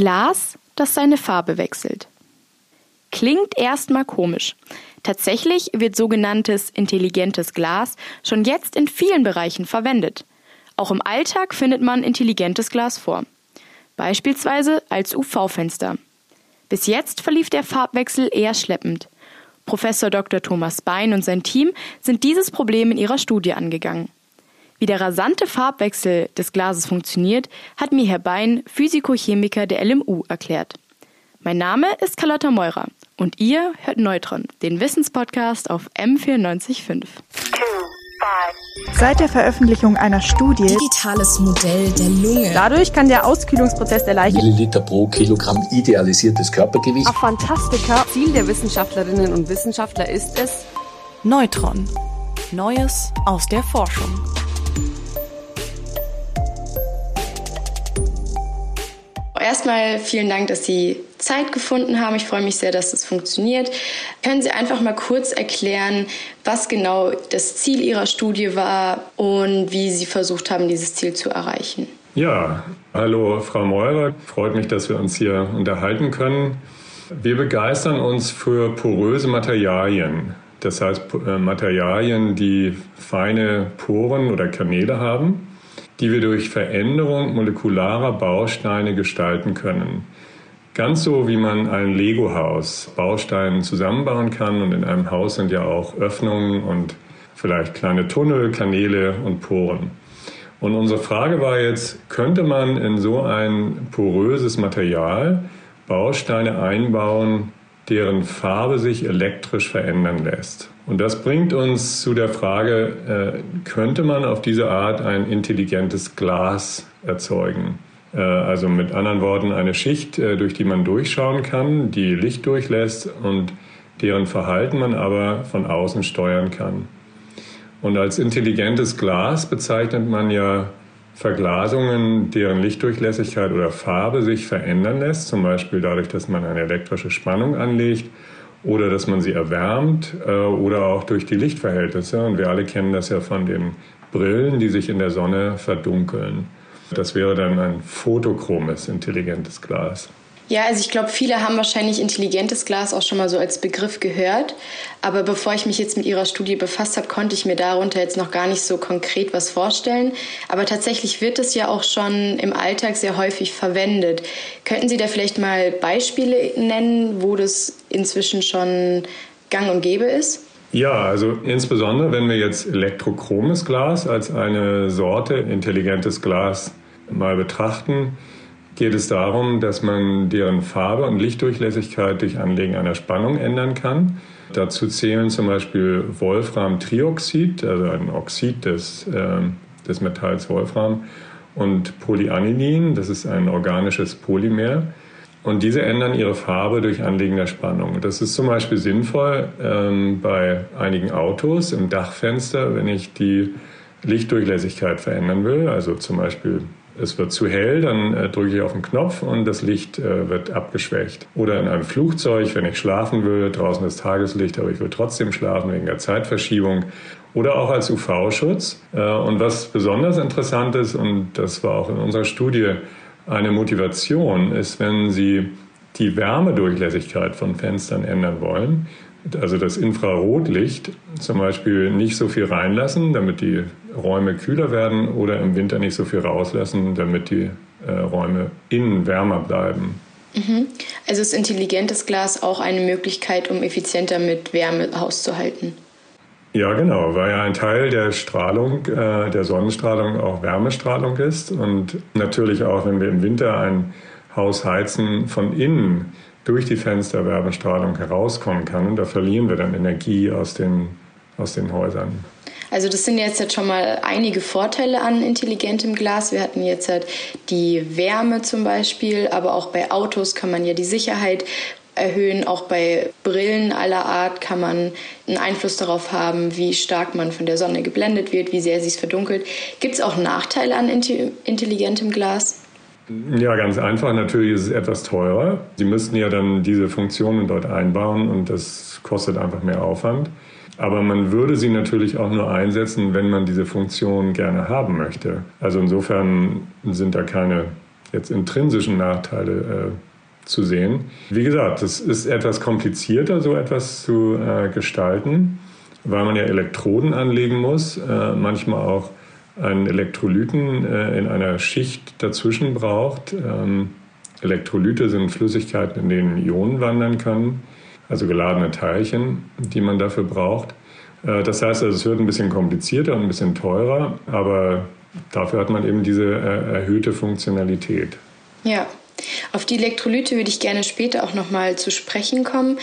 Glas, das seine Farbe wechselt. Klingt erstmal komisch. Tatsächlich wird sogenanntes intelligentes Glas schon jetzt in vielen Bereichen verwendet. Auch im Alltag findet man intelligentes Glas vor. Beispielsweise als UV-Fenster. Bis jetzt verlief der Farbwechsel eher schleppend. Professor Dr. Thomas Bein und sein Team sind dieses Problem in ihrer Studie angegangen. Wie der rasante Farbwechsel des Glases funktioniert, hat mir Herr Bein, Physikochemiker der LMU, erklärt. Mein Name ist Carlotta Meurer und ihr hört Neutron, den Wissenspodcast auf M945. Seit der Veröffentlichung einer Studie Digitales Modell der Lunge. Dadurch kann der Auskühlungsprozess der Leiche Milliliter pro Kilogramm idealisiertes Körpergewicht. Ach, Fantastika. Ziel der Wissenschaftlerinnen und Wissenschaftler ist es, Neutron. Neues aus der Forschung. Erstmal vielen Dank, dass Sie Zeit gefunden haben. Ich freue mich sehr, dass es funktioniert. Können Sie einfach mal kurz erklären, was genau das Ziel Ihrer Studie war und wie Sie versucht haben, dieses Ziel zu erreichen? Ja, hallo Frau Meurer. Freut mich, dass wir uns hier unterhalten können. Wir begeistern uns für poröse Materialien. Das heißt äh, Materialien, die feine Poren oder Kanäle haben die wir durch Veränderung molekularer Bausteine gestalten können. Ganz so wie man ein Lego-Haus Bausteinen zusammenbauen kann und in einem Haus sind ja auch Öffnungen und vielleicht kleine Tunnel, Kanäle und Poren. Und unsere Frage war jetzt, könnte man in so ein poröses Material Bausteine einbauen, deren Farbe sich elektrisch verändern lässt? Und das bringt uns zu der Frage, äh, könnte man auf diese Art ein intelligentes Glas erzeugen? Äh, also mit anderen Worten eine Schicht, äh, durch die man durchschauen kann, die Licht durchlässt und deren Verhalten man aber von außen steuern kann. Und als intelligentes Glas bezeichnet man ja Verglasungen, deren Lichtdurchlässigkeit oder Farbe sich verändern lässt, zum Beispiel dadurch, dass man eine elektrische Spannung anlegt oder dass man sie erwärmt äh, oder auch durch die Lichtverhältnisse. Und wir alle kennen das ja von den Brillen, die sich in der Sonne verdunkeln. Das wäre dann ein photochromes, intelligentes Glas. Ja, also ich glaube, viele haben wahrscheinlich intelligentes Glas auch schon mal so als Begriff gehört. Aber bevor ich mich jetzt mit Ihrer Studie befasst habe, konnte ich mir darunter jetzt noch gar nicht so konkret was vorstellen. Aber tatsächlich wird es ja auch schon im Alltag sehr häufig verwendet. Könnten Sie da vielleicht mal Beispiele nennen, wo das inzwischen schon gang und gäbe ist? Ja, also insbesondere wenn wir jetzt elektrochromes Glas als eine Sorte intelligentes Glas mal betrachten, geht es darum, dass man deren Farbe und Lichtdurchlässigkeit durch Anlegen einer Spannung ändern kann. Dazu zählen zum Beispiel Wolframtrioxid, also ein Oxid des, äh, des Metalls Wolfram, und Polyanilin, das ist ein organisches Polymer. Und diese ändern ihre Farbe durch Anlegen der Spannung. Das ist zum Beispiel sinnvoll ähm, bei einigen Autos im Dachfenster, wenn ich die Lichtdurchlässigkeit verändern will, also zum Beispiel es wird zu hell, dann äh, drücke ich auf den Knopf und das Licht äh, wird abgeschwächt. Oder in einem Flugzeug, wenn ich schlafen will, draußen ist Tageslicht, aber ich will trotzdem schlafen wegen der Zeitverschiebung. Oder auch als UV-Schutz. Äh, und was besonders interessant ist, und das war auch in unserer Studie eine Motivation, ist, wenn Sie die Wärmedurchlässigkeit von Fenstern ändern wollen, also das Infrarotlicht zum Beispiel nicht so viel reinlassen, damit die Räume kühler werden oder im Winter nicht so viel rauslassen, damit die äh, Räume innen wärmer bleiben. Mhm. Also ist intelligentes Glas auch eine Möglichkeit, um effizienter mit Wärme hauszuhalten? Ja, genau, weil ja ein Teil der Strahlung, äh, der Sonnenstrahlung auch Wärmestrahlung ist und natürlich auch, wenn wir im Winter ein Haus heizen, von innen durch die Fenster Wärmestrahlung herauskommen kann. Und da verlieren wir dann Energie aus den, aus den Häusern. Also das sind jetzt, jetzt schon mal einige Vorteile an intelligentem Glas. Wir hatten jetzt halt die Wärme zum Beispiel, aber auch bei Autos kann man ja die Sicherheit erhöhen. Auch bei Brillen aller Art kann man einen Einfluss darauf haben, wie stark man von der Sonne geblendet wird, wie sehr sie es verdunkelt. Gibt es auch Nachteile an intelligentem Glas? Ja, ganz einfach. Natürlich ist es etwas teurer. Sie müssten ja dann diese Funktionen dort einbauen und das kostet einfach mehr Aufwand. Aber man würde sie natürlich auch nur einsetzen, wenn man diese Funktion gerne haben möchte. Also insofern sind da keine jetzt intrinsischen Nachteile äh, zu sehen. Wie gesagt, es ist etwas komplizierter, so etwas zu äh, gestalten, weil man ja Elektroden anlegen muss, äh, manchmal auch einen Elektrolyten äh, in einer Schicht dazwischen braucht. Ähm, Elektrolyte sind Flüssigkeiten, in denen Ionen wandern können, also geladene Teilchen, die man dafür braucht. Äh, das heißt, also, es wird ein bisschen komplizierter und ein bisschen teurer, aber dafür hat man eben diese äh, erhöhte Funktionalität. Ja, auf die Elektrolyte würde ich gerne später auch nochmal zu sprechen kommen.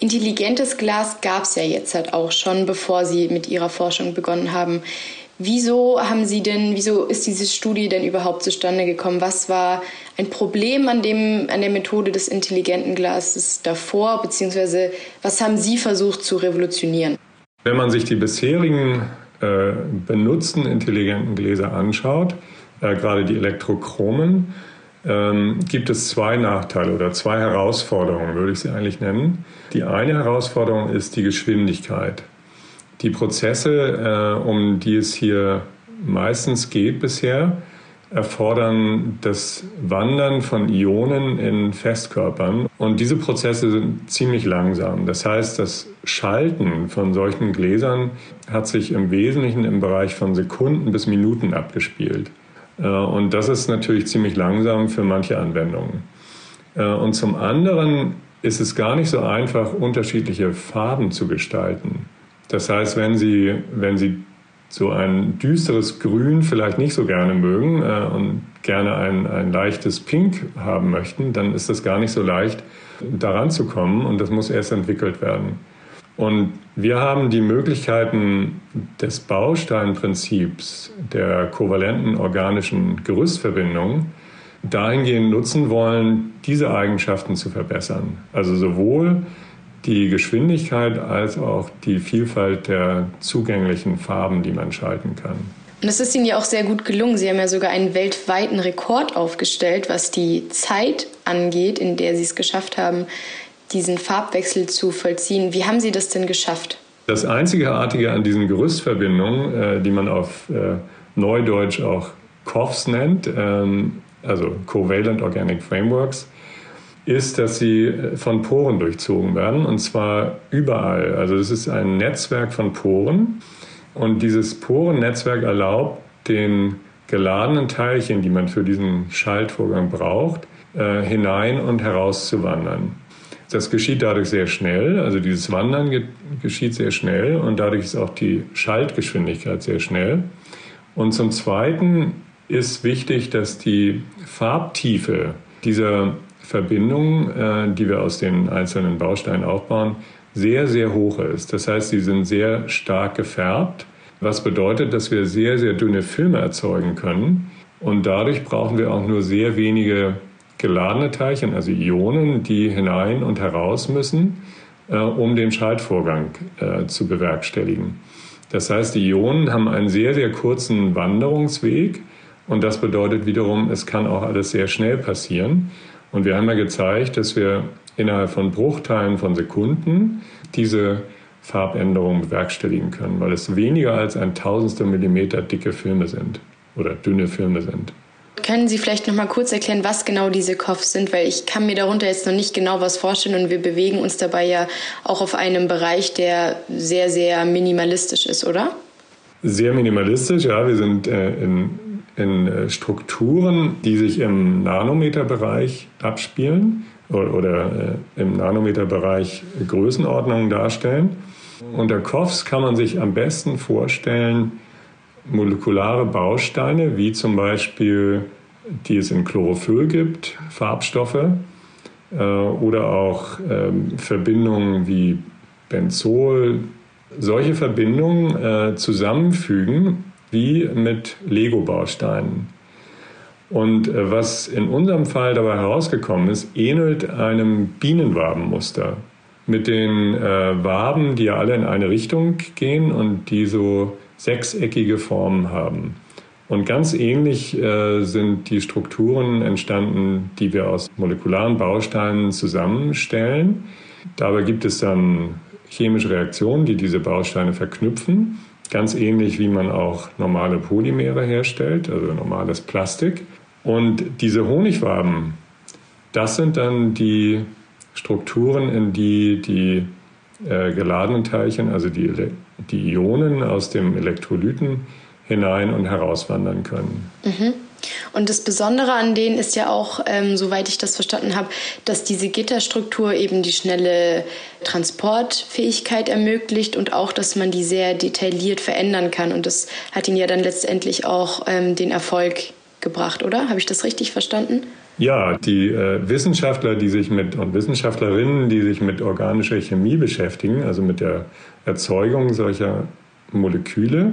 Intelligentes Glas gab es ja jetzt halt auch schon, bevor Sie mit Ihrer Forschung begonnen haben. Wieso haben Sie denn, wieso ist diese Studie denn überhaupt zustande gekommen? Was war ein Problem an, dem, an der Methode des intelligenten Glases davor, beziehungsweise was haben Sie versucht zu revolutionieren? Wenn man sich die bisherigen äh, benutzten intelligenten Gläser anschaut, äh, gerade die Elektrochromen, ähm, gibt es zwei Nachteile oder zwei Herausforderungen, würde ich sie eigentlich nennen. Die eine Herausforderung ist die Geschwindigkeit. Die Prozesse, äh, um die es hier meistens geht bisher, erfordern das Wandern von Ionen in Festkörpern. Und diese Prozesse sind ziemlich langsam. Das heißt, das Schalten von solchen Gläsern hat sich im Wesentlichen im Bereich von Sekunden bis Minuten abgespielt. Äh, und das ist natürlich ziemlich langsam für manche Anwendungen. Äh, und zum anderen ist es gar nicht so einfach, unterschiedliche Farben zu gestalten. Das heißt, wenn Sie, wenn Sie so ein düsteres Grün vielleicht nicht so gerne mögen äh, und gerne ein, ein leichtes Pink haben möchten, dann ist das gar nicht so leicht, daran zu kommen und das muss erst entwickelt werden. Und wir haben die Möglichkeiten des Bausteinprinzips der kovalenten organischen Gerüstverbindung dahingehend nutzen wollen, diese Eigenschaften zu verbessern. Also sowohl die Geschwindigkeit als auch die Vielfalt der zugänglichen Farben, die man schalten kann. Und es ist Ihnen ja auch sehr gut gelungen. Sie haben ja sogar einen weltweiten Rekord aufgestellt, was die Zeit angeht, in der Sie es geschafft haben, diesen Farbwechsel zu vollziehen. Wie haben Sie das denn geschafft? Das Einzigartige an diesen Gerüstverbindungen, äh, die man auf äh, Neudeutsch auch COFs nennt, ähm, also Covalent Organic Frameworks, ist, dass sie äh, von Poren durchzogen werden und zwar überall. Also es ist ein Netzwerk von Poren und dieses Porennetzwerk erlaubt den geladenen Teilchen, die man für diesen Schaltvorgang braucht, äh, hinein und herauszuwandern. Das geschieht dadurch sehr schnell, also dieses Wandern geschieht sehr schnell und dadurch ist auch die Schaltgeschwindigkeit sehr schnell. Und zum Zweiten ist wichtig, dass die Farbtiefe dieser Verbindung, äh, die wir aus den einzelnen Bausteinen aufbauen, sehr, sehr hoch ist. Das heißt, sie sind sehr stark gefärbt, was bedeutet, dass wir sehr, sehr dünne Filme erzeugen können. Und dadurch brauchen wir auch nur sehr wenige geladene Teilchen, also Ionen, die hinein und heraus müssen, äh, um den Schaltvorgang äh, zu bewerkstelligen. Das heißt, die Ionen haben einen sehr, sehr kurzen Wanderungsweg und das bedeutet wiederum, es kann auch alles sehr schnell passieren. Und wir haben ja gezeigt, dass wir innerhalb von Bruchteilen von Sekunden diese Farbänderungen bewerkstelligen können, weil es weniger als ein Tausendstel Millimeter dicke Filme sind oder dünne Filme sind. Können Sie vielleicht noch mal kurz erklären, was genau diese Kopfs sind, weil ich kann mir darunter jetzt noch nicht genau was vorstellen und wir bewegen uns dabei ja auch auf einem Bereich, der sehr, sehr minimalistisch ist, oder? Sehr minimalistisch, ja. Wir sind äh, in in äh, Strukturen, die sich im Nanometerbereich abspielen oder, oder äh, im Nanometerbereich Größenordnungen darstellen. Unter COFs kann man sich am besten vorstellen molekulare Bausteine, wie zum Beispiel die es in Chlorophyll gibt, Farbstoffe äh, oder auch ähm, Verbindungen wie Benzol, solche Verbindungen äh, zusammenfügen wie mit Lego-Bausteinen. Und äh, was in unserem Fall dabei herausgekommen ist, ähnelt einem Bienenwabenmuster. Mit den äh, Waben, die ja alle in eine Richtung gehen und die so sechseckige Formen haben. Und ganz ähnlich äh, sind die Strukturen entstanden, die wir aus molekularen Bausteinen zusammenstellen. Dabei gibt es dann chemische Reaktionen, die diese Bausteine verknüpfen. Ganz ähnlich wie man auch normale Polymere herstellt, also normales Plastik. Und diese Honigwaben, das sind dann die Strukturen, in die die äh, geladenen Teilchen, also die, die Ionen aus dem Elektrolyten hinein und herauswandern können. Mhm. Und das Besondere an denen ist ja auch, ähm, soweit ich das verstanden habe, dass diese Gitterstruktur eben die schnelle Transportfähigkeit ermöglicht und auch, dass man die sehr detailliert verändern kann. Und das hat ihnen ja dann letztendlich auch ähm, den Erfolg gebracht, oder? Habe ich das richtig verstanden? Ja, die äh, Wissenschaftler, die sich mit und Wissenschaftlerinnen, die sich mit organischer Chemie beschäftigen, also mit der Erzeugung solcher Moleküle,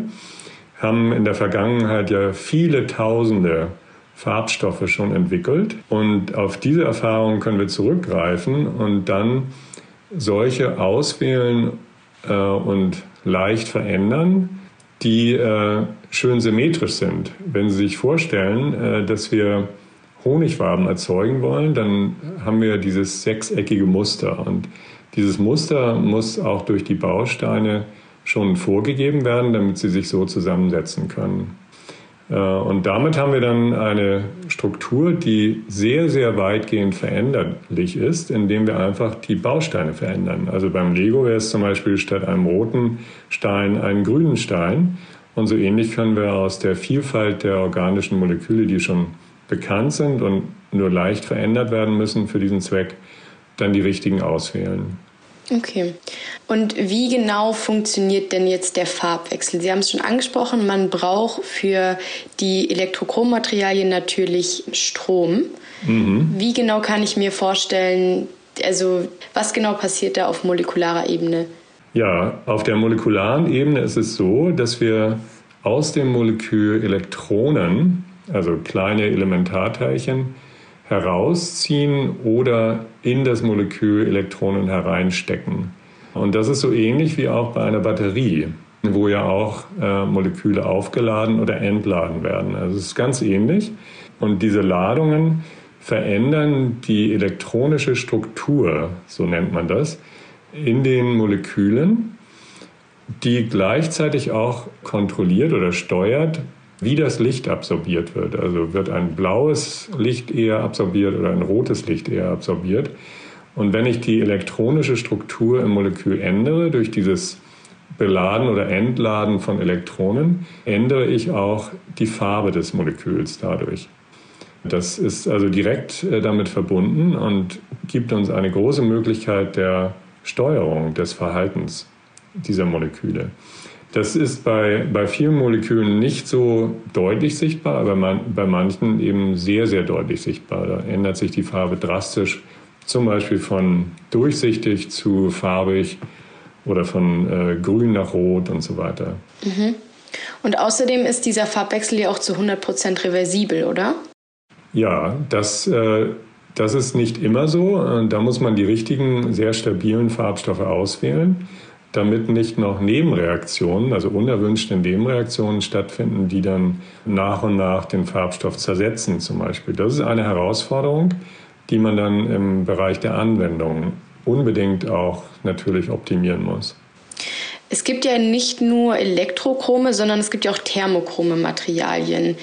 haben in der Vergangenheit ja viele tausende Farbstoffe schon entwickelt. Und auf diese Erfahrungen können wir zurückgreifen und dann solche auswählen äh, und leicht verändern, die äh, schön symmetrisch sind. Wenn Sie sich vorstellen, äh, dass wir Honigwaben erzeugen wollen, dann haben wir dieses sechseckige Muster. Und dieses Muster muss auch durch die Bausteine schon vorgegeben werden, damit sie sich so zusammensetzen können. Äh, und damit haben wir dann eine Struktur, die sehr, sehr weitgehend veränderlich ist, indem wir einfach die Bausteine verändern. Also beim Lego wäre es zum Beispiel statt einem roten Stein einen grünen Stein. Und so ähnlich können wir aus der Vielfalt der organischen Moleküle, die schon bekannt sind und nur leicht verändert werden müssen für diesen Zweck, dann die richtigen auswählen. Okay. Und wie genau funktioniert denn jetzt der Farbwechsel? Sie haben es schon angesprochen, man braucht für die Elektrochrommaterialien natürlich Strom. Mhm. Wie genau kann ich mir vorstellen, also was genau passiert da auf molekularer Ebene? Ja, auf der molekularen Ebene ist es so, dass wir aus dem Molekül Elektronen also kleine Elementarteilchen, herausziehen oder in das Molekül Elektronen hereinstecken. Und das ist so ähnlich wie auch bei einer Batterie, wo ja auch äh, Moleküle aufgeladen oder entladen werden. Also es ist ganz ähnlich. Und diese Ladungen verändern die elektronische Struktur, so nennt man das, in den Molekülen, die gleichzeitig auch kontrolliert oder steuert, wie das Licht absorbiert wird. Also wird ein blaues Licht eher absorbiert oder ein rotes Licht eher absorbiert. Und wenn ich die elektronische Struktur im Molekül ändere durch dieses Beladen oder Entladen von Elektronen, ändere ich auch die Farbe des Moleküls dadurch. Das ist also direkt äh, damit verbunden und gibt uns eine große Möglichkeit der Steuerung des Verhaltens dieser Moleküle. Das ist bei, bei vielen Molekülen nicht so deutlich sichtbar, aber man, bei manchen eben sehr, sehr deutlich sichtbar. Da ändert sich die Farbe drastisch, zum Beispiel von durchsichtig zu farbig oder von äh, grün nach rot und so weiter. Mhm. Und außerdem ist dieser Farbwechsel ja auch zu 100% reversibel, oder? Ja, das, äh, das ist nicht immer so. Da muss man die richtigen, sehr stabilen Farbstoffe auswählen damit nicht noch Nebenreaktionen, also unerwünschte Nebenreaktionen stattfinden, die dann nach und nach den Farbstoff zersetzen zum Beispiel. Das ist eine Herausforderung, die man dann im Bereich der Anwendung unbedingt auch natürlich optimieren muss. Es gibt ja nicht nur Elektrochrome, sondern es gibt ja auch thermochrome Materialien.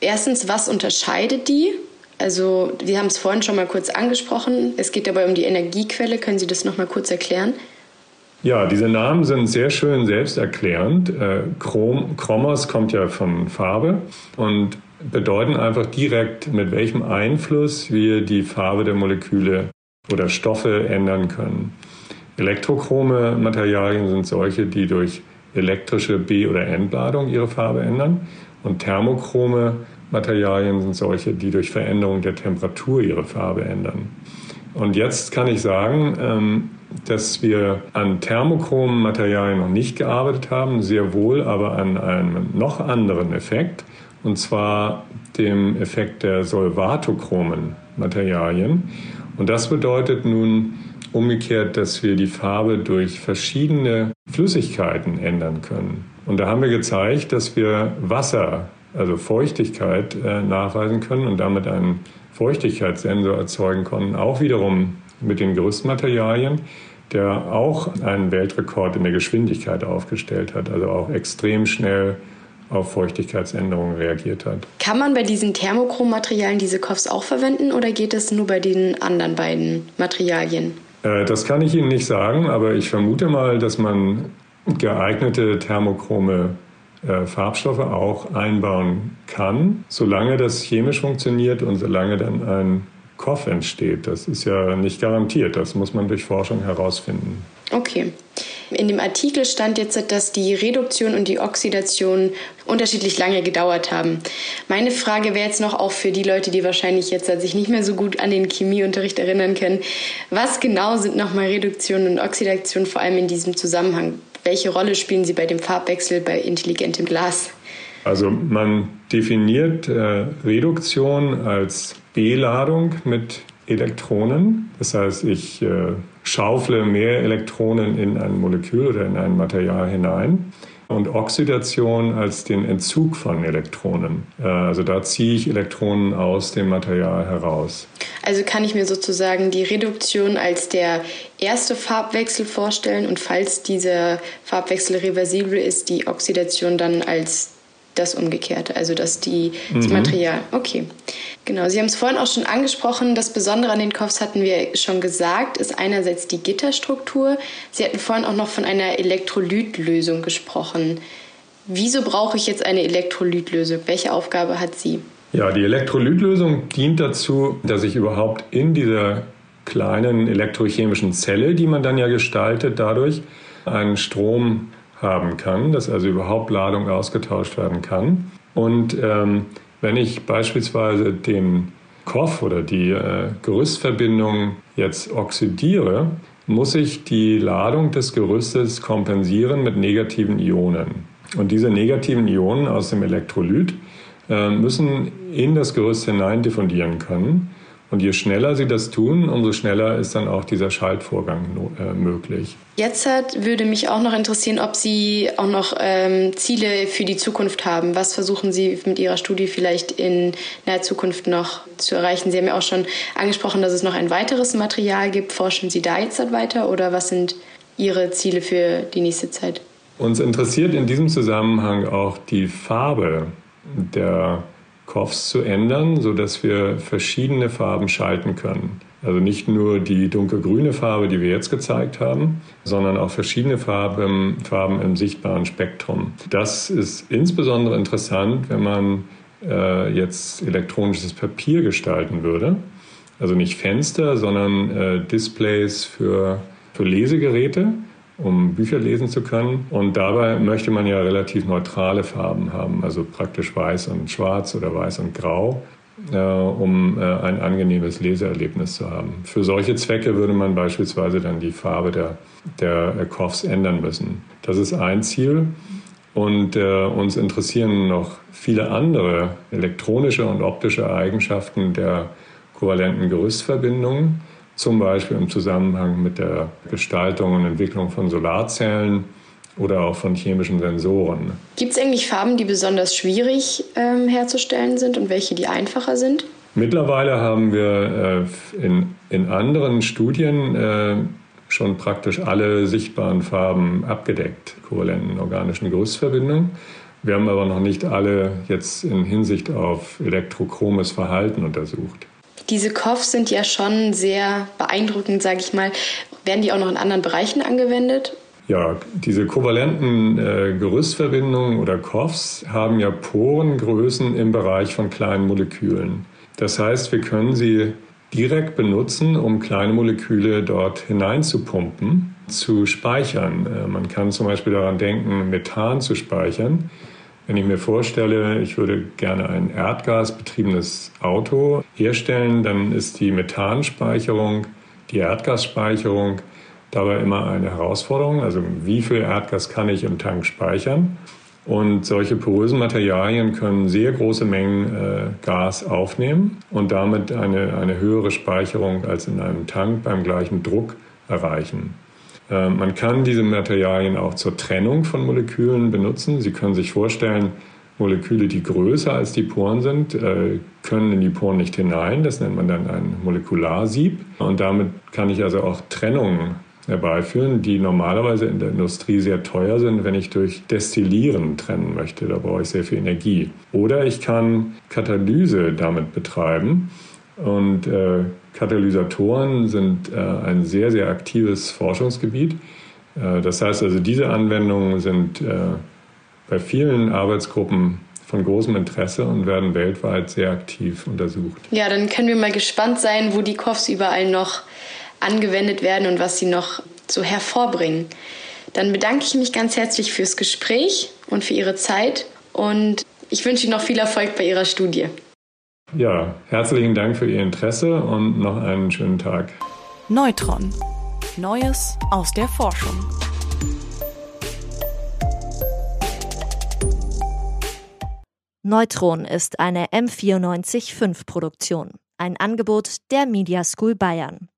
Erstens, was unterscheidet die? Also, wir haben es vorhin schon mal kurz angesprochen. Es geht dabei um die Energiequelle. Können Sie das noch mal kurz erklären? Ja, diese Namen sind sehr schön selbsterklärend. Äh, Chrom, Chromos kommt ja von Farbe und bedeuten einfach direkt, mit welchem Einfluss wir die Farbe der Moleküle oder Stoffe ändern können. Elektrochrome Materialien sind solche, die durch elektrische B- oder Entladung ihre Farbe ändern. Und thermochrome Materialien sind solche, die durch Veränderung der Temperatur ihre Farbe ändern. Und jetzt kann ich sagen, ähm, dass wir an thermochromen Materialien noch nicht gearbeitet haben, sehr wohl aber an einem noch anderen Effekt, und zwar dem Effekt der solvatochromen Materialien. Und das bedeutet nun umgekehrt, dass wir die Farbe durch verschiedene Flüssigkeiten ändern können. Und da haben wir gezeigt, dass wir Wasser, also Feuchtigkeit, äh, nachweisen können und damit einen Feuchtigkeitssensor erzeugen konnten, auch wiederum mit den Gerüstmaterialien, der auch einen Weltrekord in der Geschwindigkeit aufgestellt hat, also auch extrem schnell auf Feuchtigkeitsänderungen reagiert hat. Kann man bei diesen Thermochrom-Materialien diese Koffs auch verwenden oder geht es nur bei den anderen beiden Materialien? Äh, das kann ich Ihnen nicht sagen, aber ich vermute mal, dass man geeignete thermochrome äh, Farbstoffe auch einbauen kann, solange das chemisch funktioniert und solange dann ein Koff entsteht. Das ist ja nicht garantiert, das muss man durch Forschung herausfinden. Okay. In dem Artikel stand jetzt, dass die Reduktion und die Oxidation unterschiedlich lange gedauert haben. Meine Frage wäre jetzt noch auch für die Leute, die wahrscheinlich jetzt sich nicht mehr so gut an den Chemieunterricht erinnern können. Was genau sind nochmal Reduktion und Oxidation vor allem in diesem Zusammenhang? Welche Rolle spielen sie bei dem Farbwechsel bei intelligentem Glas? Also man definiert äh, Reduktion als Beladung mit Elektronen. Das heißt, ich äh, schaufle mehr Elektronen in ein Molekül oder in ein Material hinein. Und Oxidation als den Entzug von Elektronen. Äh, also da ziehe ich Elektronen aus dem Material heraus. Also kann ich mir sozusagen die Reduktion als der erste Farbwechsel vorstellen und falls dieser Farbwechsel reversibel ist, die Oxidation dann als das Umgekehrte, also dass die, das mhm. Material. Okay, genau. Sie haben es vorhin auch schon angesprochen. Das Besondere an den Kopfs hatten wir schon gesagt, ist einerseits die Gitterstruktur. Sie hatten vorhin auch noch von einer Elektrolytlösung gesprochen. Wieso brauche ich jetzt eine Elektrolytlösung? Welche Aufgabe hat sie? Ja, die Elektrolytlösung dient dazu, dass ich überhaupt in dieser kleinen elektrochemischen Zelle, die man dann ja gestaltet, dadurch einen Strom haben kann, dass also überhaupt Ladung ausgetauscht werden kann. Und ähm, wenn ich beispielsweise den Koff oder die äh, Gerüstverbindung jetzt oxidiere, muss ich die Ladung des Gerüstes kompensieren mit negativen Ionen. Und diese negativen Ionen aus dem Elektrolyt äh, müssen in das Gerüst hinein diffundieren können. Und je schneller sie das tun, umso schneller ist dann auch dieser Schaltvorgang äh, möglich. Jetzt hat, würde mich auch noch interessieren, ob Sie auch noch ähm, Ziele für die Zukunft haben. Was versuchen Sie mit Ihrer Studie vielleicht in naher Zukunft noch zu erreichen? Sie haben ja auch schon angesprochen, dass es noch ein weiteres Material gibt. Forschen Sie da jetzt weiter oder was sind Ihre Ziele für die nächste Zeit? Uns interessiert in diesem Zusammenhang auch die Farbe der Koffs zu ändern, sodass wir verschiedene Farben schalten können. Also nicht nur die dunkelgrüne Farbe, die wir jetzt gezeigt haben, sondern auch verschiedene Farben, Farben im sichtbaren Spektrum. Das ist insbesondere interessant, wenn man äh, jetzt elektronisches Papier gestalten würde. Also nicht Fenster, sondern äh, Displays für, für Lesegeräte um Bücher lesen zu können. Und dabei möchte man ja relativ neutrale Farben haben, also praktisch weiß und schwarz oder weiß und grau, äh, um äh, ein angenehmes Leseerlebnis zu haben. Für solche Zwecke würde man beispielsweise dann die Farbe der, der Koffs ändern müssen. Das ist ein Ziel. Und äh, uns interessieren noch viele andere elektronische und optische Eigenschaften der kovalenten Gerüstverbindungen zum Beispiel im Zusammenhang mit der Gestaltung und Entwicklung von Solarzellen oder auch von chemischen Sensoren. Gibt es eigentlich Farben, die besonders schwierig ähm, herzustellen sind und welche, die einfacher sind? Mittlerweile haben wir äh, in, in anderen Studien äh, schon praktisch alle sichtbaren Farben abgedeckt, kovalenten organischen Gerüstverbindungen. Wir haben aber noch nicht alle jetzt in Hinsicht auf elektrochromes Verhalten untersucht. Diese Koffs sind ja schon sehr beeindruckend, sage ich mal. Werden die auch noch in anderen Bereichen angewendet? Ja, diese kovalenten äh, Gerüstverbindungen oder Koffs haben ja Porengrößen im Bereich von kleinen Molekülen. Das heißt, wir können sie direkt benutzen, um kleine Moleküle dort hineinzupumpen, zu speichern. Äh, man kann zum Beispiel daran denken, Methan zu speichern. Wenn ich mir vorstelle, ich würde gerne ein erdgasbetriebenes Auto herstellen, dann ist die Methanspeicherung, die Erdgasspeicherung dabei immer eine Herausforderung. Also wie viel Erdgas kann ich im Tank speichern? Und solche porösen Materialien können sehr große Mengen äh, Gas aufnehmen und damit eine, eine höhere Speicherung als in einem Tank beim gleichen Druck erreichen. Äh, man kann diese Materialien auch zur Trennung von Molekülen benutzen. Sie können sich vorstellen, Moleküle, die größer als die Poren sind, äh, können in die Poren nicht hinein. Das nennt man dann ein Molekularsieb. Und damit kann ich also auch Trennungen herbeiführen, die normalerweise in der Industrie sehr teuer sind, wenn ich durch Destillieren trennen möchte. Da brauche ich sehr viel Energie. Oder ich kann Katalyse damit betreiben. Und äh, Katalysatoren sind äh, ein sehr, sehr aktives Forschungsgebiet. Äh, das heißt also, diese Anwendungen sind äh, bei vielen Arbeitsgruppen von großem Interesse und werden weltweit sehr aktiv untersucht. Ja, dann können wir mal gespannt sein, wo die KOFs überall noch angewendet werden und was sie noch so hervorbringen. Dann bedanke ich mich ganz herzlich fürs Gespräch und für Ihre Zeit und ich wünsche Ihnen noch viel Erfolg bei Ihrer Studie. Ja, herzlichen Dank für Ihr Interesse und noch einen schönen Tag. Neutron. Neues aus der Forschung. Neutron ist eine M945 Produktion, ein Angebot der Media School Bayern.